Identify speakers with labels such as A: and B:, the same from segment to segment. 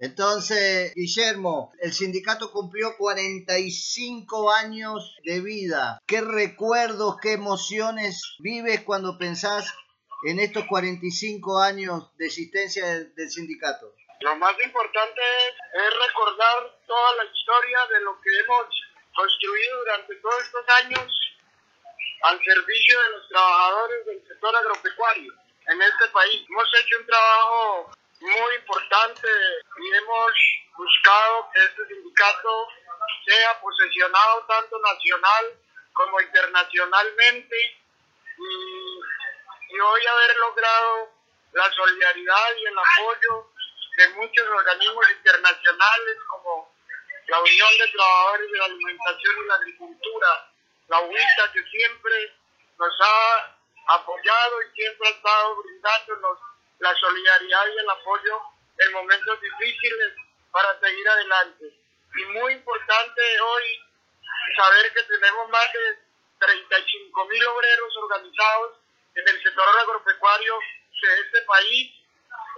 A: Entonces, Guillermo, el sindicato cumplió 45 años de vida. ¿Qué recuerdos, qué emociones vives cuando pensás en estos 45 años de existencia del, sindicato?
B: Lo más importante es, es, recordar toda la historia de lo que hemos construido durante todos estos años al servicio de los trabajadores del sector agropecuario en este país. Hemos hecho un trabajo muy importante y hemos buscado que sea posesionado tanto nacional como internacionalmente y, hoy haber logrado la solidaridad y el apoyo de muchos organismos internacionales como la Unión de Trabajadores de la Alimentación y Agricultura, la UITA, que siempre nos ha apoyado y siempre ha estado brindándonos la solidaridad y el apoyo en momentos difíciles para seguir adelante. Y muy importante hoy saber que tenemos más de 35 mil obreros organizados en el sector agropecuario de este país.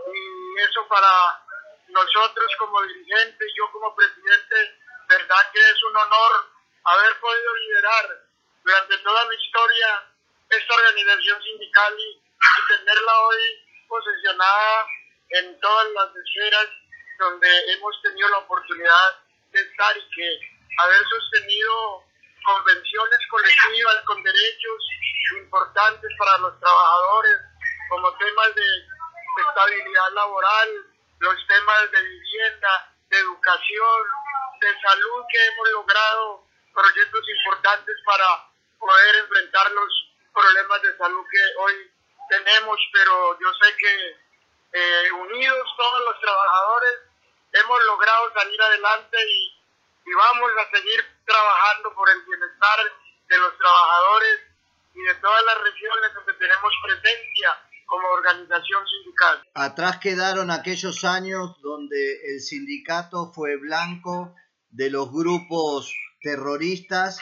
B: Y eso para nosotros como dirigentes, yo como presidente, verdad que es un honor haber podido liderar durante toda mi historia esta organización sindical y, y tenerla hoy posesionada en todas las esferas donde hemos tenido la oportunidad de estar y que haber sostenido convenciones colectivas con derechos importantes para los trabajadores, como temas de estabilidad laboral, los temas de vivienda, de educación, de salud, que hemos logrado proyectos importantes para poder enfrentar los problemas de salud que hoy tenemos, pero yo sé que eh, unidos todos los trabajadores hemos logrado salir adelante y vamos a seguir trabajando por el bienestar de los trabajadores y de todas las regiones donde tenemos presencia como organización sindical.
A: Atrás quedaron aquellos años donde el sindicato fue blanco de los grupos terroristas,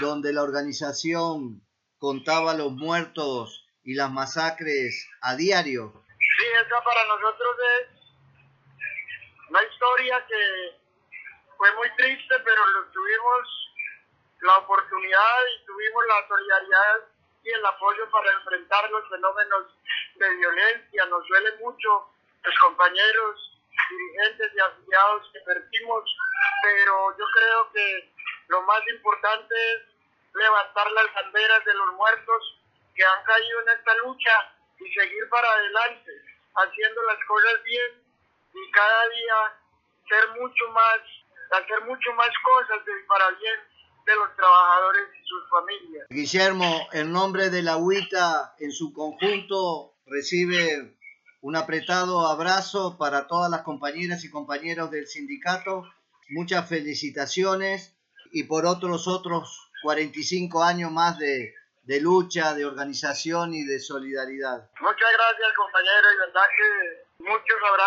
A: donde la organización contaba los muertos y las masacres a diario.
B: Sí, esa para nosotros es una historia que fue muy triste, pero tuvimos la oportunidad y tuvimos la solidaridad y el apoyo para enfrentar los fenómenos de violencia. Nos duele mucho los compañeros dirigentes y afiliados que perdimos, pero yo creo que lo más importante es levantar las banderas de los muertos que han caído en esta lucha y seguir para adelante, haciendo las cosas bien y cada día ser mucho más, hacer mucho más cosas para bien de los trabajadores y sus familias.
A: Guillermo, en nombre de la UITA en su conjunto, recibe un apretado abrazo para todas las compañeras y compañeros del sindicato. Muchas felicitaciones y por otros otros 45 años más de, de lucha, de organización y de solidaridad.
B: Muchas gracias compañero y verdad que muchos abrazos.